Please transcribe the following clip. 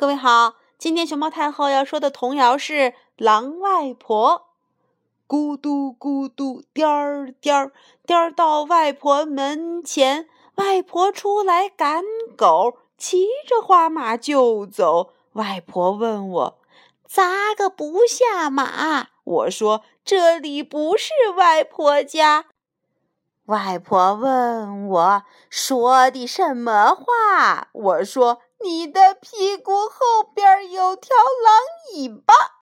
各位好，今天熊猫太后要说的童谣是《狼外婆》。咕嘟咕嘟，颠儿颠儿，颠儿到外婆门前，外婆出来赶狗，骑着花马就走。外婆问我：“咋个不下马？”我说：“这里不是外婆家。”外婆问我说的什么话？我说。你的屁股后边有条狼尾巴。